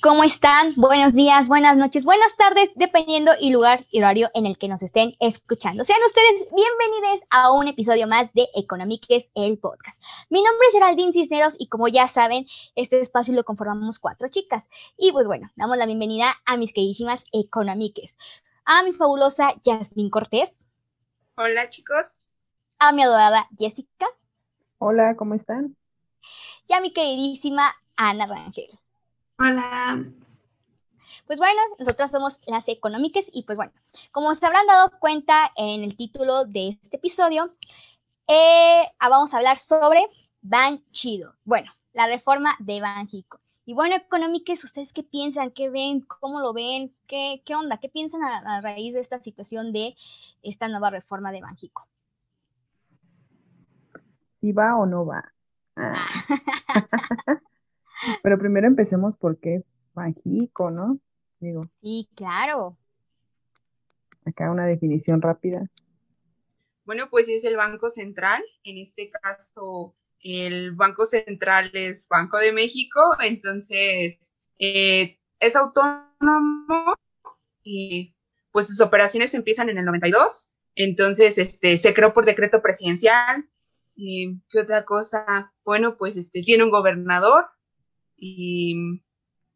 ¿Cómo están? Buenos días, buenas noches, buenas tardes, dependiendo y lugar y horario en el que nos estén escuchando. Sean ustedes bienvenidos a un episodio más de Economiques, el podcast. Mi nombre es Geraldine Cisneros y como ya saben, este espacio lo conformamos cuatro chicas. Y pues bueno, damos la bienvenida a mis queridísimas Economiques. A mi fabulosa Yasmin Cortés. Hola chicos. A mi adorada Jessica. Hola, ¿cómo están? Y a mi queridísima Ana Rangel. Hola. Pues bueno, nosotros somos las económicas y pues bueno, como se habrán dado cuenta en el título de este episodio, eh, ah, vamos a hablar sobre Ban Chido. Bueno, la reforma de Banjico. Y bueno, económicas, ¿ustedes qué piensan? ¿Qué ven? ¿Cómo lo ven? ¿Qué, qué onda? ¿Qué piensan a, raíz de esta situación de esta nueva reforma de Banjico? ¿Si va o no va? Ah. Pero primero empecemos porque es Banjico, ¿no? Digo. Sí, claro. Acá una definición rápida. Bueno, pues es el Banco Central. En este caso, el Banco Central es Banco de México, entonces eh, es autónomo y pues sus operaciones empiezan en el 92. Entonces, este, se creó por decreto presidencial. ¿Y qué otra cosa? Bueno, pues este, tiene un gobernador, y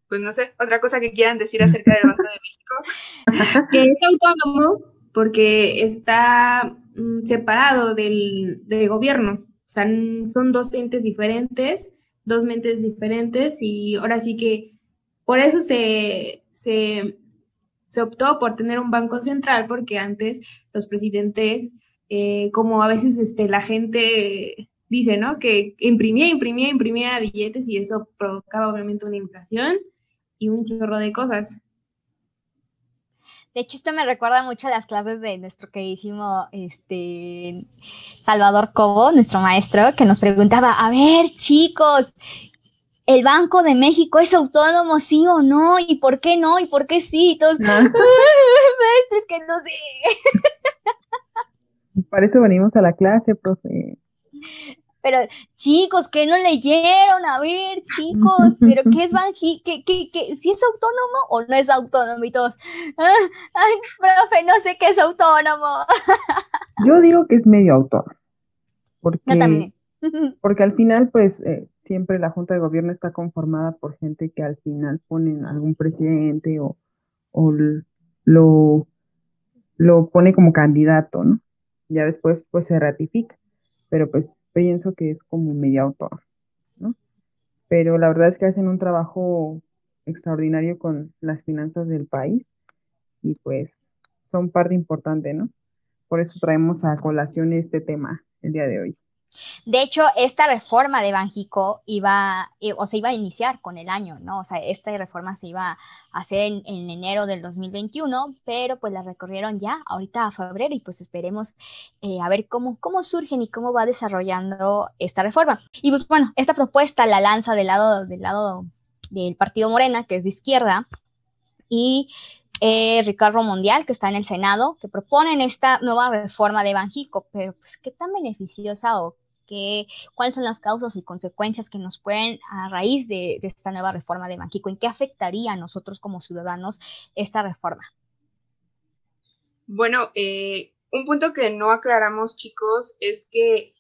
pues no sé, otra cosa que quieran decir acerca del Banco de México. que es autónomo porque está mm, separado del, gobierno. O sea, son dos entes diferentes, dos mentes diferentes y ahora sí que por eso se, se, optó por tener un banco central porque antes los presidentes, eh, como a veces este, la gente dice, ¿no? Que imprimía, imprimía, imprimía billetes y eso provocaba obviamente una inflación y un chorro de cosas. De hecho, esto me recuerda mucho a las clases de nuestro queridísimo este, Salvador Cobo, nuestro maestro, que nos preguntaba, a ver, chicos, ¿el Banco de México es autónomo, sí o no? ¿Y por qué no? ¿Y por qué sí? Y todos, maestro, es que no sé. Para eso venimos a la clase, profe. Pero, chicos, que no leyeron? A ver, chicos, ¿pero qué es Banji? ¿Qué, qué, qué? ¿Si es autónomo o no es autónomo? Y todos, ah, ay, profe, no sé qué es autónomo. Yo digo que es medio autónomo. Porque, Porque al final, pues, eh, siempre la Junta de Gobierno está conformada por gente que al final ponen algún presidente o, o lo, lo pone como candidato, ¿no? Ya después, pues, se ratifica pero pues pienso que es como medio autor, ¿no? Pero la verdad es que hacen un trabajo extraordinario con las finanzas del país y pues son parte importante, ¿no? Por eso traemos a colación este tema el día de hoy. De hecho, esta reforma de Banjico iba, eh, o se iba a iniciar con el año, ¿no? O sea, esta reforma se iba a hacer en, enero del 2021, pero pues la recorrieron ya ahorita a febrero y pues esperemos eh, a ver cómo, cómo surgen y cómo va desarrollando esta reforma. Y pues bueno, esta propuesta la lanza del lado, del lado del Partido Morena, que es de izquierda, y eh, Ricardo Mundial, que está en el Senado, que proponen esta nueva reforma de Banjico, pero pues qué tan beneficiosa o cuáles son las causas y consecuencias que nos pueden a raíz de, esta nueva reforma de Banquico, en qué afectaría a nosotros como ciudadanos esta reforma. Bueno, eh, un punto que no aclaramos, chicos, es que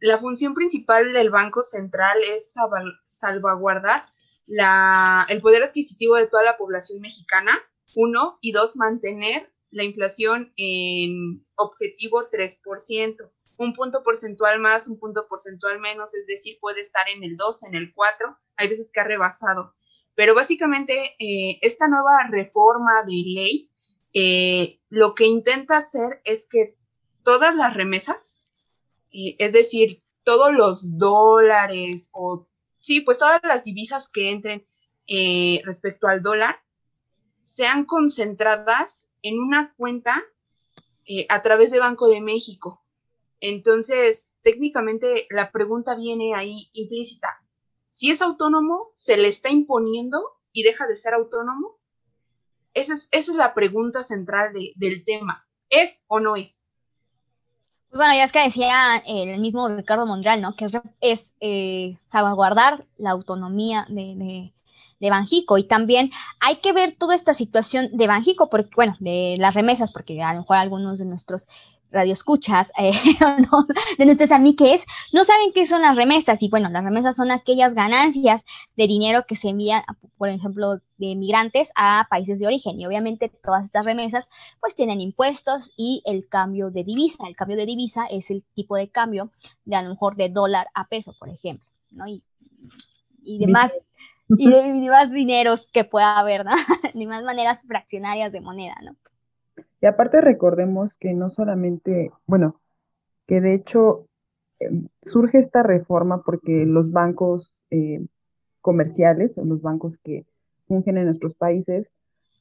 la función principal del Banco Central es salvaguardar el poder adquisitivo de toda la población mexicana, uno, y dos, mantener la inflación en objetivo 3% un punto porcentual más, un punto porcentual menos, es decir, puede estar en el 2, en el 4, hay veces que ha rebasado. Pero básicamente eh, esta nueva reforma de ley eh, lo que intenta hacer es que todas las remesas, eh, es decir, todos los dólares o, sí, pues todas las divisas que entren respecto al dólar, sean concentradas en una cuenta eh, a través de Banco de México. Entonces, técnicamente la pregunta viene ahí implícita. Si es autónomo, ¿se le está imponiendo y deja de ser autónomo? Esa es, esa es la pregunta central del tema. ¿Es o no es? Pues bueno, ya es que decía el mismo Ricardo Mondreal, ¿no? Que es, eh, salvaguardar la autonomía de Banjico. Y también hay que ver toda esta situación de Banjico, porque, bueno, de las remesas, porque a lo mejor algunos de nuestros radioescuchas, eh, no, de nuestros amigues, no saben qué son las remesas. Y bueno, las remesas son aquellas ganancias de dinero que se envían, por ejemplo, de migrantes a países de origen. Y obviamente todas estas remesas pues tienen impuestos y el cambio de divisa. El cambio de divisa es el tipo de cambio de a lo mejor de dólar a peso, por ejemplo, ¿no? Y, y demás y de, más dineros que pueda haber, ¿no? Ni más maneras fraccionarias de moneda, ¿no? Y aparte recordemos que no solamente, bueno, que de hecho em, surge esta reforma porque los bancos eh, comerciales, los bancos que fungen en nuestros países,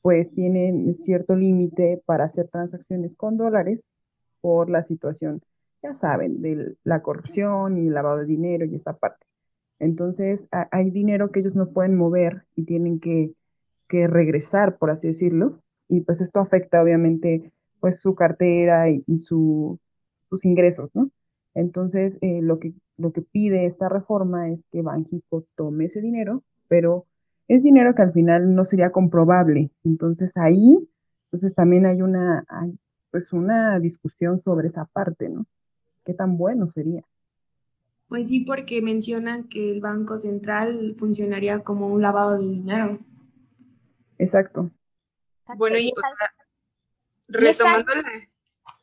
pues tienen cierto límite para hacer transacciones con dólares por la situación, ya saben, de la corrupción y el lavado de dinero y esta parte. Entonces, hay dinero que ellos no pueden mover y tienen que, regresar, por así decirlo, y pues esto afecta obviamente pues su cartera y, sus ingresos, ¿no? Entonces, eh, lo, que, lo que pide esta reforma es que Banjico tome ese dinero, pero es dinero que al final no sería comprobable. Entonces, ahí, entonces también hay una, pues una discusión sobre esa parte, ¿no? ¿Qué tan bueno sería? Pues sí, porque mencionan que el Banco Central funcionaría como un lavado de dinero. Exacto. Bueno, y, retomándole.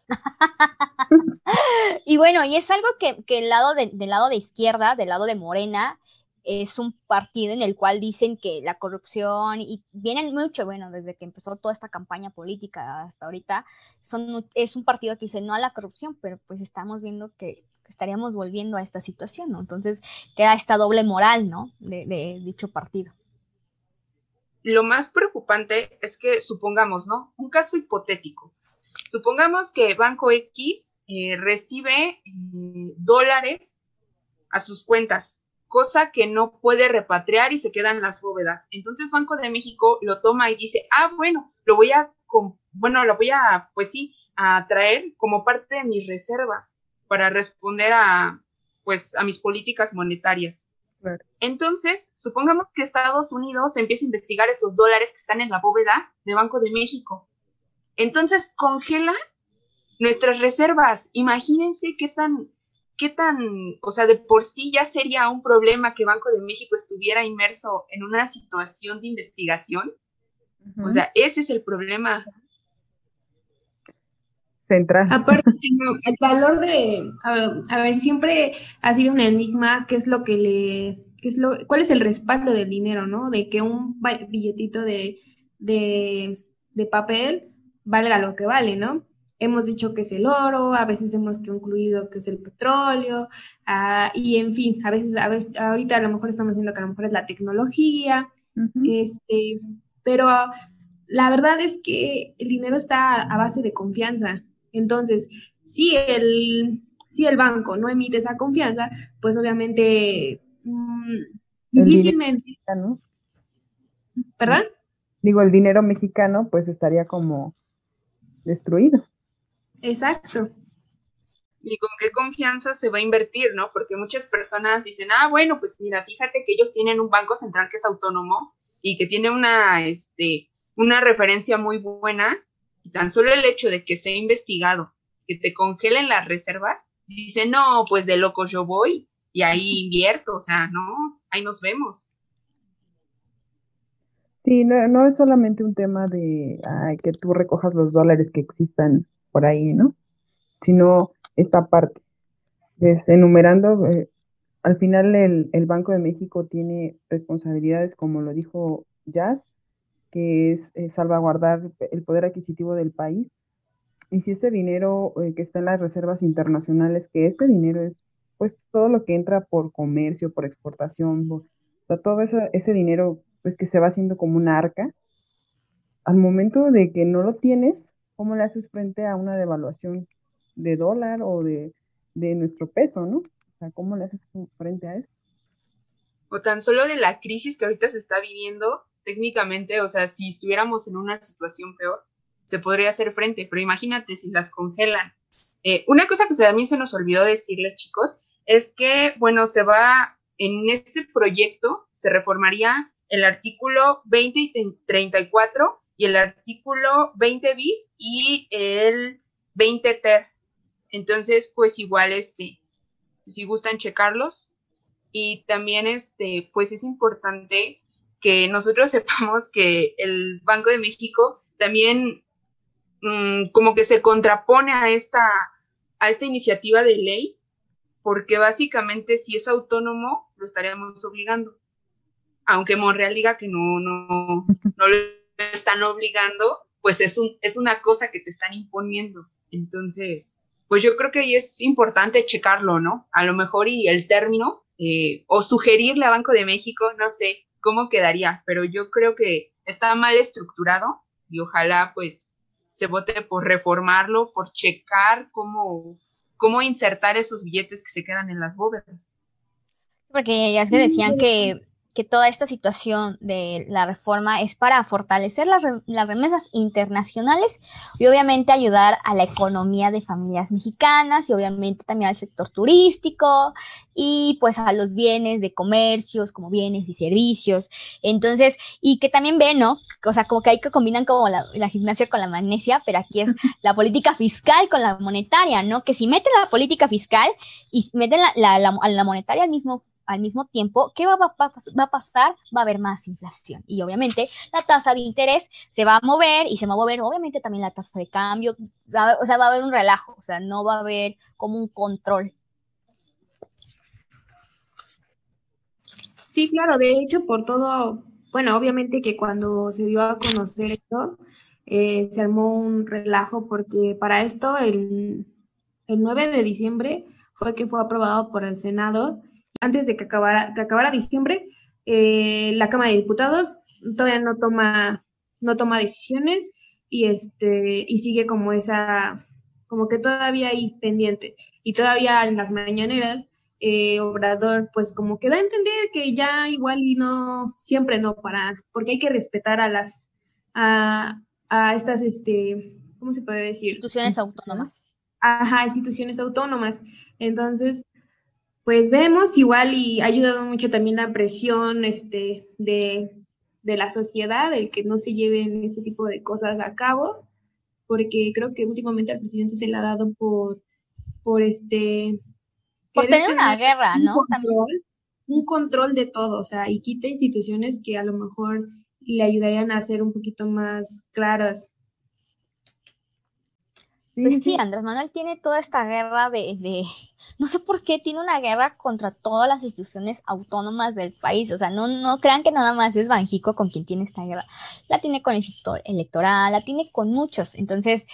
y bueno, y es algo que, el lado de, del lado de izquierda, del lado de Morena, es un partido en el cual dicen que la corrupción, y vienen mucho, bueno, desde que empezó toda esta campaña política hasta ahorita, son, es un partido que dice no a la corrupción, pero pues estamos viendo que estaríamos volviendo a esta situación, ¿no? Entonces queda esta doble moral, ¿no? De, dicho partido. Lo más preocupante es que supongamos, ¿no? Un caso hipotético. Supongamos que Banco X eh, recibe eh, dólares a sus cuentas, cosa que no puede repatriar y se quedan las bóvedas. Entonces Banco de México lo toma y dice, ah, bueno, lo voy a, bueno, lo voy a, pues sí, a traer como parte de mis reservas para responder a, pues, a mis políticas monetarias. Entonces, supongamos que Estados Unidos empieza a investigar esos dólares que están en la bóveda de Banco de México. Entonces, congela nuestras reservas. Imagínense qué tan, qué tan, o sea, de por sí ya sería un problema que Banco de México estuviera inmerso en una situación de investigación. O sea, ese es el problema central. Aparte, el valor de, a, ver, siempre ha sido un enigma qué es lo que le, qué es lo, cuál es el respaldo del dinero, ¿no? De que un billetito de, de, de papel valga lo que vale, ¿no? Hemos dicho que es el oro, a veces hemos incluido que es el petróleo, ah, y en fin, a veces, a veces, ahorita a lo mejor estamos diciendo que a lo mejor es la tecnología, este, pero la verdad es que el dinero está a base de confianza. Entonces, si el, si el banco no emite esa confianza, pues obviamente mm, difícilmente... ¿Perdón? Digo, el dinero mexicano pues estaría como destruido. Exacto. ¿Y con qué confianza se va a invertir, no? Porque muchas personas dicen, ah, bueno, pues mira, fíjate que ellos tienen un banco central que es autónomo y que tiene una, este, una referencia muy buena y tan solo el hecho de que sea investigado, que te congelen las reservas, dice, no, pues de loco yo voy y ahí invierto, o sea, no, ahí nos vemos. Sí, no, es solamente un tema de que tú recojas los dólares que existan por ahí, ¿no? Sino esta parte. enumerando, eh, al final el, el, Banco de México tiene responsabilidades, como lo dijo Jazz, que es eh, salvaguardar el poder adquisitivo del país. Y si este dinero eh, que está en las reservas internacionales, que este dinero es pues todo lo que entra por comercio, por exportación, todo ese dinero pues que se va haciendo como un arca, al momento de que no lo tienes, ¿cómo le haces frente a una devaluación de dólar o de, de nuestro peso, ¿no? O sea, ¿cómo le haces frente a eso? O tan solo de la crisis que ahorita se está viviendo, técnicamente, o sea, si estuviéramos en una situación peor, se podría hacer frente, pero imagínate si las congelan. Eh, una cosa que también se nos olvidó decirles, chicos, es que, bueno, se va, en este proyecto se reformaría el artículo 20 y 34 y el artículo 20 bis y el 20 ter. Entonces, pues igual, este, si gustan checarlos. Y también, este, pues es importante que nosotros sepamos que el Banco de México también mm, como que se contrapone a esta, a esta iniciativa de ley, porque básicamente si es autónomo, lo estaríamos obligando. Aunque Monreal diga que no, no, no lo están obligando, pues es, un, es una cosa que te están imponiendo. Entonces, pues yo creo que ahí es importante checarlo, ¿no? A lo mejor y el término, eh, o sugerirle a Banco de México, no sé, cómo quedaría, pero yo creo que está mal estructurado y ojalá pues se vote por reformarlo, por checar cómo, cómo insertar esos billetes que se quedan en las bóvedas. Porque ya es que decían que que toda esta situación de la reforma es para fortalecer las, remesas internacionales y obviamente ayudar a la economía de familias mexicanas y obviamente también al sector turístico y pues a los bienes de comercios como bienes y servicios. Entonces, y que también ven, ¿no? O sea, como que hay que combinan como la, gimnasia con la magnesia, pero aquí es la política fiscal con la monetaria, ¿no? Que si meten la política fiscal y meten la, la, la monetaria al mismo al mismo tiempo, ¿qué va, a pasar? Va a haber más inflación. Y obviamente la tasa de interés se va a mover y se va a mover obviamente también la tasa de cambio. O sea, va a haber un relajo, o sea, no va a haber como un control. Sí, claro, de hecho, por todo, bueno, obviamente que cuando se dio a conocer esto, eh, se armó un relajo porque para esto el, el 9 de diciembre fue que fue aprobado por el Senado antes de que acabara, que acabara diciembre, eh, la Cámara de Diputados todavía no toma, no toma decisiones y, este, y sigue como esa, como que todavía ahí pendiente. Y todavía en las mañaneras, eh, Obrador, pues como que da a entender que ya igual y no, siempre no para, porque hay que respetar a las, a, a estas, este, ¿cómo se puede decir? Instituciones autónomas. Ajá, instituciones autónomas. Entonces, pues vemos igual y ha ayudado mucho también la presión este, de, la sociedad, el que no se lleven este tipo de cosas a cabo, porque creo que últimamente al presidente se le ha dado por, por este... Por tener una guerra, ¿no? un control de todo, o sea, y quita instituciones que a lo mejor le ayudarían a ser un poquito más claras pues sí, Andrés Manuel tiene toda esta guerra de, de, no sé por qué tiene una guerra contra todas las instituciones autónomas del país. O sea, no, no crean que nada más es Banjico con quien tiene esta guerra. La tiene con el Instituto Electoral, la tiene con muchos. Entonces,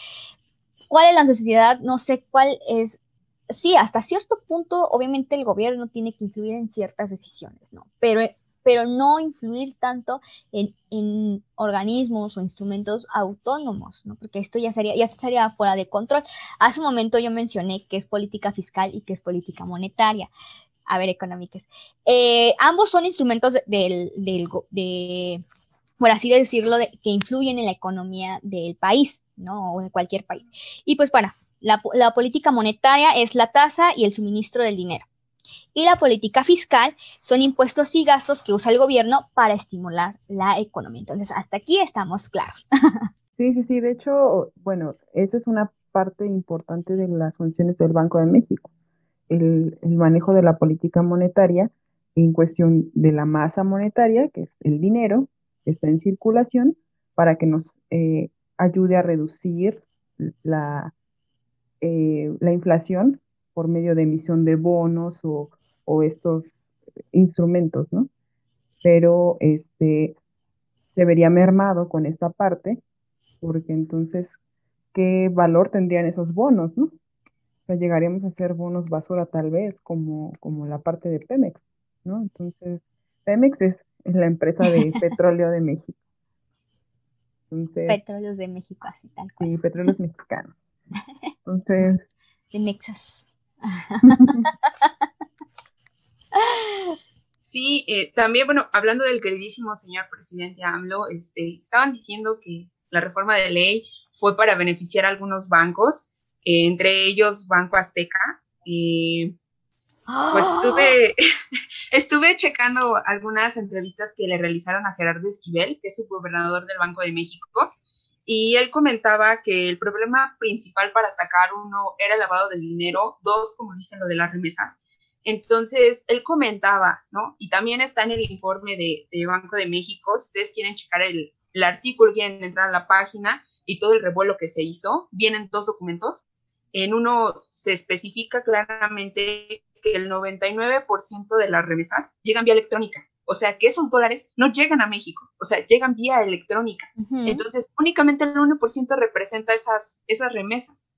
¿cuál es la necesidad? No sé cuál es. Sí, hasta cierto punto, obviamente el gobierno tiene que influir en ciertas decisiones, ¿no? Pero pero no influir tanto en, organismos o instrumentos autónomos, ¿no? Porque esto ya sería, ya estaría fuera de control. Hace un momento yo mencioné que es política fiscal y que es política monetaria. A ver, económicas. Eh, ambos son instrumentos del, de, por así decirlo, que influyen en la economía del país, ¿no? O de cualquier país. Y pues bueno, la, la política monetaria es la tasa y el suministro del dinero y la política fiscal son impuestos y gastos que usa el gobierno para estimular la economía. Entonces, hasta aquí estamos claros. Sí, sí, sí. De hecho, bueno, esa es una parte importante de las funciones del Banco de México, el, manejo de la política monetaria en cuestión de la masa monetaria, que es el dinero que está en circulación, para que nos eh, ayude a reducir la, eh, la inflación por medio de emisión de bonos o o estos instrumentos, ¿no? Pero este se vería mermado con esta parte, porque entonces, ¿qué valor tendrían esos bonos, no? O sea, llegaríamos a ser bonos basura tal vez, como, como la parte de Pemex, ¿no? Entonces, Pemex es, la empresa de petróleo de México. petróleos de México, así tal cual. Sí, petróleos mexicanos. Entonces. De Nexus. Sí, eh, también, bueno, hablando del queridísimo señor presidente AMLO, este, estaban diciendo que la reforma de ley fue para beneficiar a algunos bancos, eh, entre ellos Banco Azteca. pues estuve, estuve checando algunas entrevistas que le realizaron a Gerardo Esquivel, que es el gobernador del Banco de México, y él comentaba que el problema principal para atacar uno era el lavado de dinero, dos, como dicen lo de las remesas, entonces, él comentaba, ¿no? Y también está en el informe de, Banco de México, si ustedes quieren checar el, artículo, quieren entrar a la página y todo el revuelo que se hizo, vienen dos documentos. En uno se especifica claramente que el 99% de las remesas llegan vía electrónica. O sea, que esos dólares no llegan a México, o sea, llegan vía electrónica. Entonces, únicamente el 1% representa esas, esas remesas.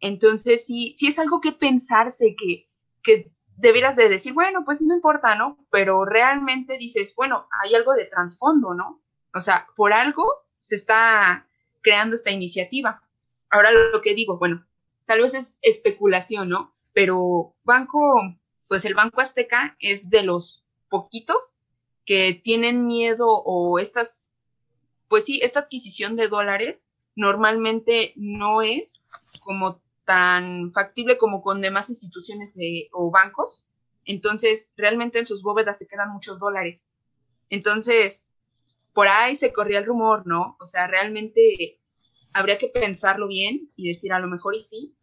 Entonces, sí, sí es algo que pensarse, que, que debieras de decir, bueno, pues no importa, ¿no? Pero realmente dices, bueno, hay algo de trasfondo, ¿no? O sea, por algo se está creando esta iniciativa. Ahora lo que digo, bueno, tal vez es especulación, ¿no? Pero banco, pues el Banco Azteca es de los poquitos que tienen miedo o estas, pues sí, esta adquisición de dólares normalmente no es como tan factible como con demás instituciones o bancos. Entonces, realmente en sus bóvedas se quedan muchos dólares. Entonces, por ahí se corría el rumor, ¿no? O sea, realmente habría que pensarlo bien y decir a lo mejor y sí.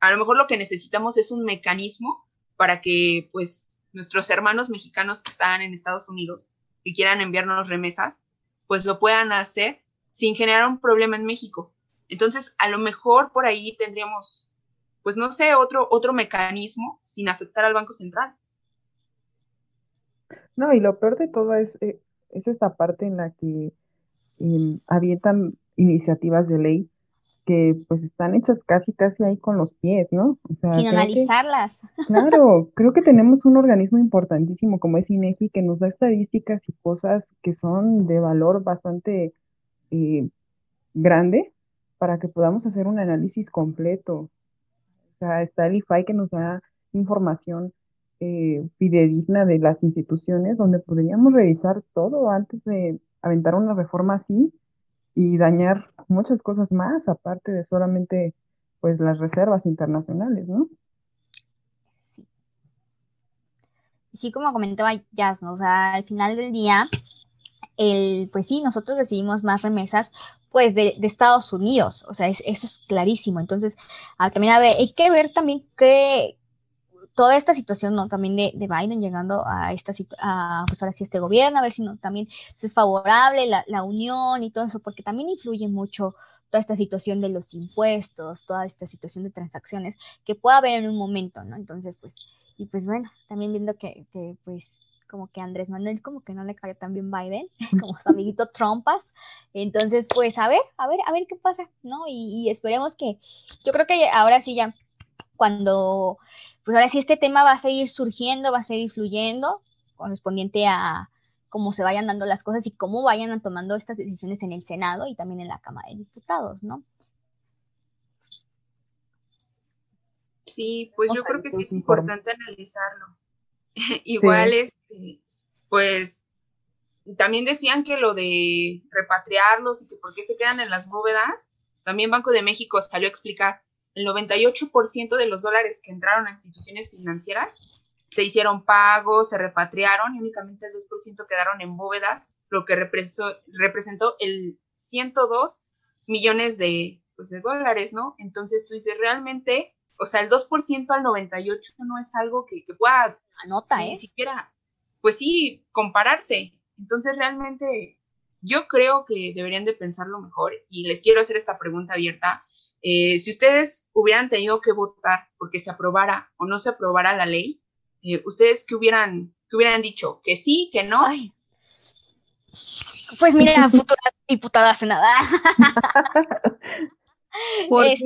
A lo mejor lo que necesitamos es un mecanismo para que, pues, nuestros hermanos mexicanos que están en Estados Unidos, que quieran enviarnos remesas, pues lo puedan hacer sin generar un problema en México. Entonces, a lo mejor por ahí tendríamos, pues no sé, otro, otro mecanismo sin afectar al Banco Central. No, y lo peor de todo es, eh, es esta parte en la que em, avientan iniciativas de ley que pues están hechas casi casi ahí con los pies, ¿no? Sin analizarlas. claro, creo que tenemos un organismo importantísimo como es INEGI que nos da estadísticas y cosas que son de valor bastante eh, grande para que podamos hacer un análisis completo. O sea, está el IFAI que nos da información eh, fidedigna de las instituciones donde podríamos revisar todo antes de aventar una reforma así y dañar muchas cosas más, aparte de solamente pues las reservas internacionales, ¿no? Sí. Sí, como comentaba Jazz. O sea, al final del día, el, pues sí, nosotros recibimos más remesas pues de, Estados Unidos, o sea, eso es clarísimo. Entonces, ah, también a ver, hay que ver también que toda esta situación, ¿no? También de, Biden llegando a esta a, pues ahora sí este gobierno, a ver si no también es favorable la, la, unión y todo eso, porque también influye mucho toda esta situación de los impuestos, toda esta situación de transacciones que pueda haber en un momento, ¿no? Entonces, pues, y pues bueno, también viendo que, que pues como que Andrés Manuel como que no le cayó tan bien Biden, como su amiguito Trumpas. Entonces, pues a ver, a ver, a ver qué pasa, ¿no? Y, esperemos que, yo creo que ahora sí ya, cuando, pues ahora sí este tema va a seguir surgiendo, va a seguir fluyendo, correspondiente a cómo se vayan dando las cosas y cómo vayan tomando estas decisiones en el Senado y también en la Cámara de Diputados, ¿no? Sí, pues yo creo que sí es importante analizarlo. Igual, este, pues también decían que lo de repatriarlos y que por qué se quedan en las bóvedas, también Banco de México salió a explicar, el 98% de los dólares que entraron a instituciones financieras se hicieron pagos, se repatriaron y únicamente el 2% quedaron en bóvedas, lo que represó, representó el 102 millones de, pues, de dólares, ¿no? Entonces tú dices, realmente, o sea, el 2% al 98 no es algo que, que pueda Anota, ¿eh? Ni siquiera, pues sí, compararse. Entonces realmente yo creo que deberían de pensarlo mejor y les quiero hacer esta pregunta abierta. Eh, si ustedes hubieran tenido que votar porque se aprobara o no se aprobara la ley, eh, ¿ustedes qué hubieran, qué hubieran dicho? ¿Que sí, que no? Pues mira, futura diputada senada. ¿Por qué?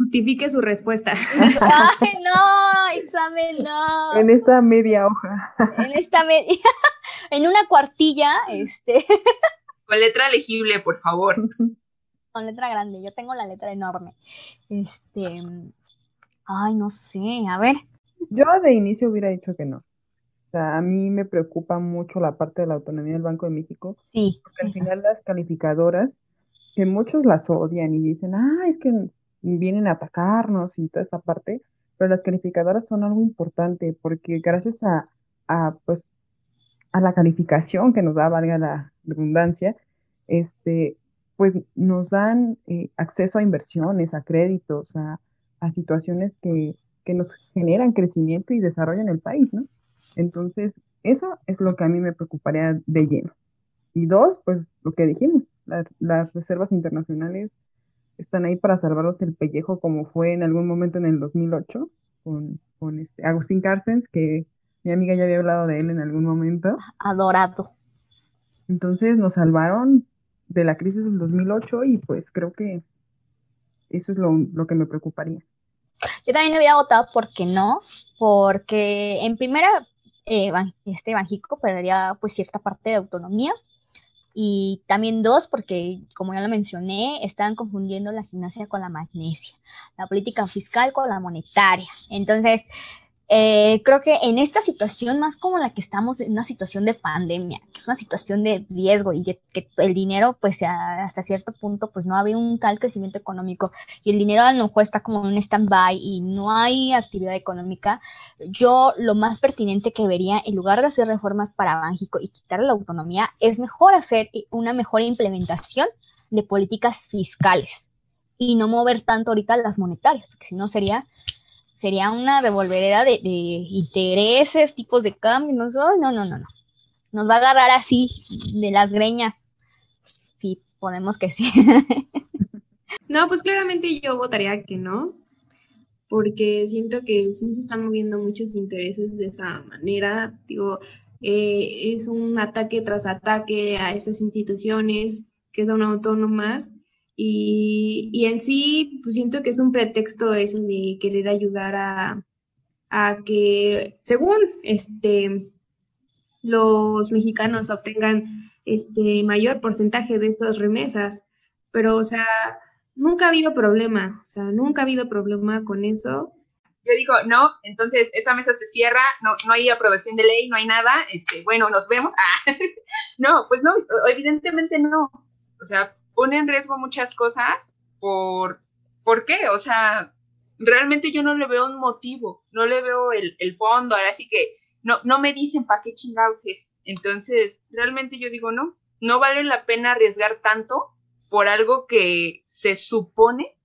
Justifique su respuesta. Ay, no, examen, no. En esta media hoja. En esta media, en una cuartilla, este. Con letra legible, por favor. Con letra grande, yo tengo la letra enorme. Este, ay, no sé, a ver. Yo de inicio hubiera dicho que no. O sea, a mí me preocupa mucho la parte de la autonomía del Banco de México. Sí. Porque al final las calificadoras, que muchos las odian y dicen, ah, es que vienen a atacarnos y toda esta parte, pero las calificadoras son algo importante porque gracias a, a pues, a la calificación que nos da, valga la redundancia, este, pues nos dan eh, acceso a inversiones, a créditos, a, situaciones que, que, nos generan crecimiento y desarrollo en el país, ¿no? Entonces, eso es lo que a mí me preocuparía de lleno. Y dos, pues lo que dijimos, las reservas internacionales están ahí para salvarlos el pellejo, como fue en algún momento en el 2008 con, con este Agustín Carstens, que mi amiga ya había hablado de él en algún momento. Adorado. Entonces nos salvaron de la crisis del 2008 y pues creo que eso es lo, que me preocuparía. Yo también había votado porque no, porque en primera, eh, este Banjico perdería pues cierta parte de autonomía y también dos, porque como ya lo mencioné, están confundiendo la gimnasia con la magnesia, la política fiscal con la monetaria. Entonces, eh, creo que en esta situación, más como la que estamos en una situación de pandemia, que es una situación de riesgo y que, el dinero, pues hasta cierto punto, pues no había un tal crecimiento económico y el dinero a lo mejor está como en un stand-by y no hay actividad económica, yo lo más pertinente que vería, en lugar de hacer reformas para Bánjico y quitar la autonomía, es mejor hacer una mejor implementación de políticas fiscales y no mover tanto ahorita las monetarias, porque si no sería sería una revolvedera de, intereses, tipos de cambios. No, no, no, no, no. Nos va a agarrar así de las greñas. Sí, ponemos que sí. no, pues claramente yo votaría que no, porque siento que sí se están moviendo muchos intereses de esa manera. Digo, eh, es un ataque tras ataque a estas instituciones que son autónomas y, en sí, pues siento que es un pretexto eso de querer ayudar a, que, según este, los mexicanos obtengan este mayor porcentaje de estas remesas. Pero, o sea, nunca ha habido problema, o sea, nunca ha habido problema con eso. Yo digo, no, entonces esta mesa se cierra, no, no hay aprobación de ley, no hay nada, este, bueno, nos vemos. Ah, no, pues no, evidentemente no. O sea, pone en riesgo muchas cosas por, ¿por qué? O sea, realmente yo no le veo un motivo, no le veo el, fondo, ahora sí que no, no me dicen para qué chingados es. Entonces, realmente yo digo, no, no vale la pena arriesgar tanto por algo que se supone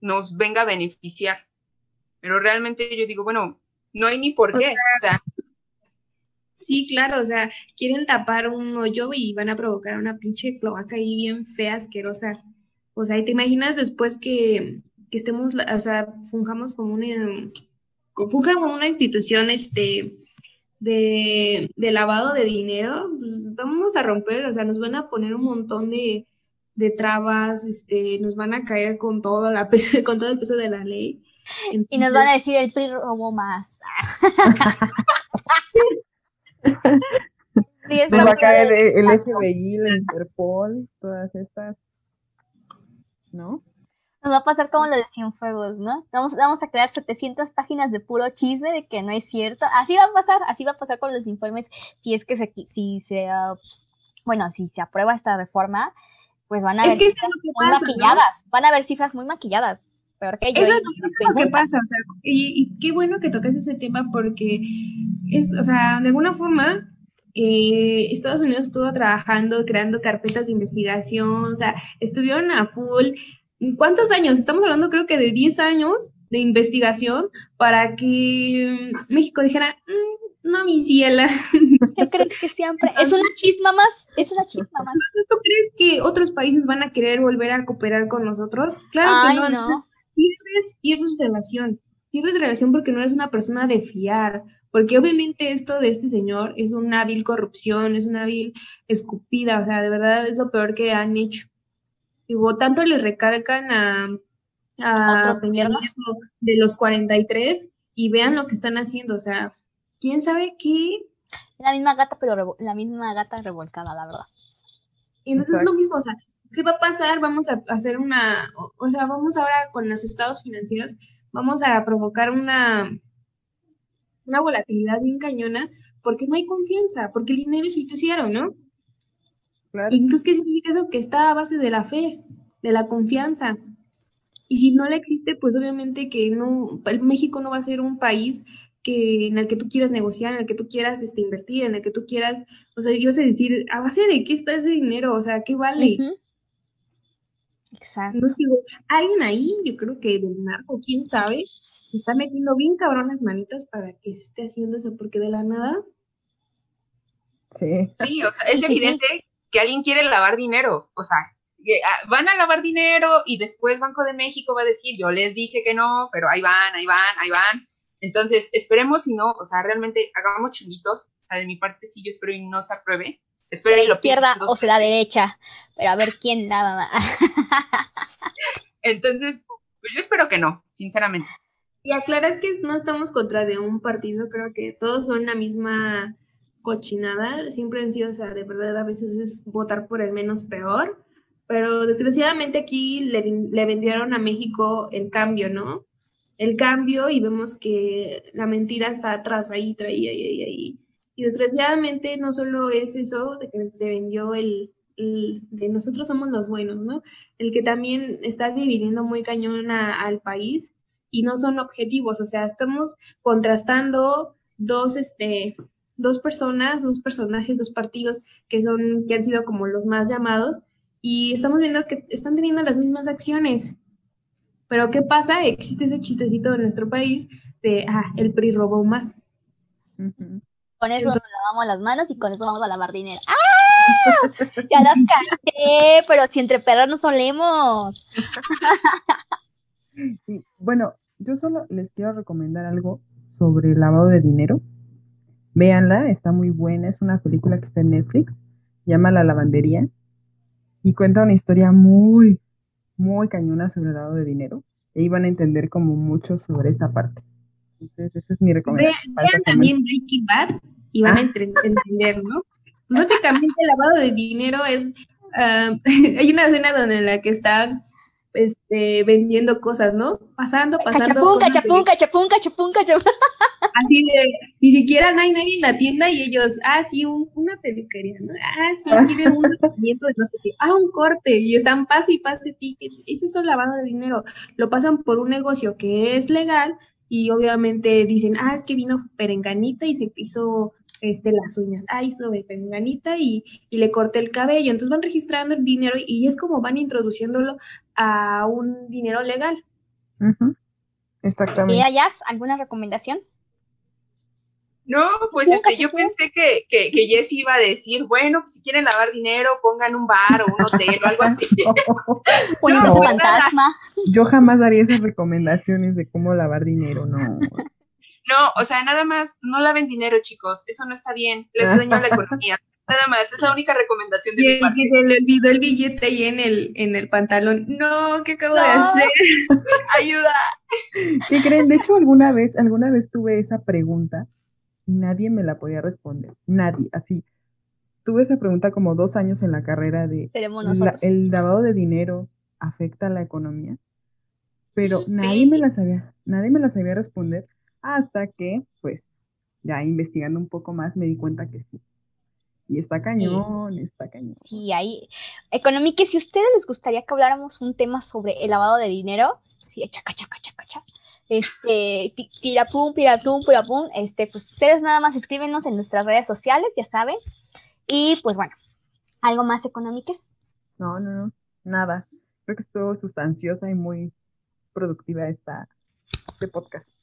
nos venga a beneficiar. Pero realmente yo digo, bueno, no hay ni por qué. o sea Sí, claro, o sea, quieren tapar un hoyo y van a provocar una pinche cloaca ahí bien fea, asquerosa. O sea, y te imaginas después que, que estemos, o sea, fungamos como una, como una institución, este, de, de, lavado de dinero, pues vamos a romper, o sea, nos van a poner un montón de, de trabas, este, nos van a caer con todo, la peso, con todo el peso de la ley. y nos van a decir el PRI robó más. va a caer el, FBI, la Interpol, todas estas, ¿no? Nos va a pasar como lo de Cienfuegos, ¿no? Vamos, vamos a crear 700 páginas de puro chisme de que no es cierto. Así va a pasar, así va a pasar con los informes si es que se, si se, bueno, si se aprueba esta reforma, pues van a ver cifras muy maquilladas, van a ver cifras muy maquilladas. Peor que yo Eso es lo que pasa, o sea, y, y, qué bueno que tocas ese tema porque es, o sea, de alguna forma, eh, Estados Unidos estuvo trabajando, creando carpetas de investigación, o sea, estuvieron a full. ¿Cuántos años? Estamos hablando creo que de 10 años de investigación para que México dijera, mm, no, mi ciela. ¿Qué crees que siempre? Es una chisma más, es una chisma más. ¿Tú crees que otros países van a querer volver a cooperar con nosotros? Claro que no. no. Pierdes, pierdes relación. Pierdes relación porque no eres una persona de fiar, porque obviamente esto de este señor es una hábil corrupción, es una hábil escupida, o sea, de verdad es lo peor que han hecho. Digo, tanto le recargan a, a de los 43 y vean lo que están haciendo, o sea, quién sabe qué. La misma gata, pero la misma gata revolcada, la verdad. Y entonces es lo mismo, o sea, ¿qué va a pasar? Vamos a hacer una, o, sea, vamos ahora con los estados financieros, vamos a provocar una, una volatilidad bien cañona porque no hay confianza, porque el dinero es ficticio, ¿no? Claro. entonces, ¿qué significa eso? Que está a base de la fe, de la confianza. Y si no la existe, pues obviamente que no, México no va a ser un país que, en el que tú quieras negociar, en el que tú quieras este, invertir, en el que tú quieras, o sea, ibas a decir, ¿a base de qué está ese dinero? O sea, ¿qué vale? Exacto. Digo, alguien ahí, yo creo que del narco, quién sabe, está metiendo bien cabrón las manitas para que esté haciendo eso, porque de la nada. Sí. Sí, o sea, es evidente que alguien quiere lavar dinero. O sea, ah, van a lavar dinero y después Banco de México va a decir, yo les dije que no, pero ahí van, ahí van, ahí van. Entonces, esperemos si no, o sea, realmente hagamos chunguitos. O sea, de mi parte sí, yo espero y no se apruebe. Espero y lo izquierda o sea la derecha, pero a ver quién la Entonces, pues yo espero que no, sinceramente. Y aclarar que no estamos contra de un partido, creo que todos son la misma cochinada, siempre han sido, o sea, de verdad a veces es votar por el menos peor, pero desgraciadamente aquí le, le vendieron a México el cambio, ¿no? El cambio y vemos que la mentira está atrás, ahí, ahí, ahí, ahí. Y desgraciadamente no solo es eso de que se vendió el, de nosotros somos los buenos, ¿no? El que también está dividiendo muy cañón al país y no son objetivos, o sea, estamos contrastando dos, este, dos personas, dos personajes, dos partidos que son, que han sido como los más llamados y estamos viendo que están teniendo las mismas acciones. Pero ¿qué pasa? Existe ese chistecito en nuestro país de, ah, el PRI robó más. Con eso nos lavamos las manos y con eso vamos a lavar dinero. ¡Ah! Ya las caché, pero si entre perros nos solemos. bueno, yo solo les quiero recomendar algo sobre el lavado de dinero. Véanla, está muy buena, es una película que está en Netflix, llama La lavandería y cuenta una historia muy, muy cañona sobre el lavado de dinero. Y ahí van a entender como mucho sobre esta parte. Entonces, esa es mi recomendación. Vean también Breaking Bad y van a ah. entender, ¿no? Básicamente el lavado de dinero es, ah, hay una escena donde en la que están este, vendiendo cosas, ¿no? Pasando, pasando. Cachapún, cachapún, cachapún, cachapún, cachapún. Así de, ni siquiera no hay nadie en la tienda y ellos, ah, sí, una peluquería, ¿no? Ah, sí, quiere un tratamiento de no sé qué, ah, un corte, y están pase y pase ticket. Es eso lavado de dinero. Lo pasan por un negocio que es legal y obviamente dicen, ah, es que vino perenganita y se quiso este, las uñas, ah, hizo perenganita y, y le corté el cabello. Entonces van registrando el dinero y es como van introduciéndolo a un dinero legal. Exactamente. ¿Y Ayas, alguna recomendación? No, pues este, yo pensé que, que, que Jess iba a decir, bueno, pues si quieren lavar dinero, pongan un bar o un hotel o algo así. no, fantasma. Yo jamás daría esas recomendaciones de cómo lavar dinero, no. No, o sea, nada más, no laven dinero, chicos, eso no está bien, les daño la economía. Nada más, es la única recomendación de mi parte. se le olvidó el billete ahí en el, en el pantalón. No, ¿qué acabo de hacer? Ayuda. ¿Qué creen? De hecho, alguna vez, alguna vez tuve esa pregunta y nadie me la podía responder. Nadie, así. Tuve esa pregunta como dos años en la carrera de el lavado de dinero afecta a la economía. Pero nadie me la sabía, nadie me la sabía responder hasta que, pues, ya investigando un poco más me di cuenta que sí. Y está cañón, está cañón. Sí, ahí. Económica, si a ustedes les gustaría que habláramos un tema sobre el lavado de dinero, sí, chaca, chaca, chaca, chaca. Este, tirapum, piratum, pum, este, pues ustedes nada más escríbenos en nuestras redes sociales, ya saben. Y pues bueno, ¿algo más económicas? No, no, no, nada. Creo que estuvo sustanciosa y muy productiva esta, este podcast.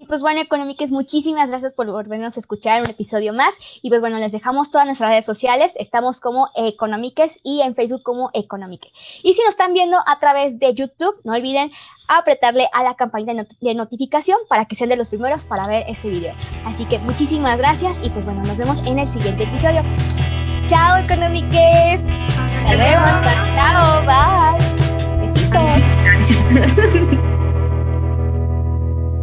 Y pues bueno, Económicas, muchísimas gracias por volvernos a escuchar un episodio más. Y pues bueno, les dejamos todas nuestras redes sociales. Estamos como Económicas y en Facebook como Económicas. Y si nos están viendo a través de YouTube, no olviden apretarle a la campaña de, notificación para que sean de los primeros para ver este video. Así que muchísimas gracias y pues bueno, nos vemos en el siguiente episodio. Chao, Económicas. Hasta luego. Chao, chao. Bye. Besitos.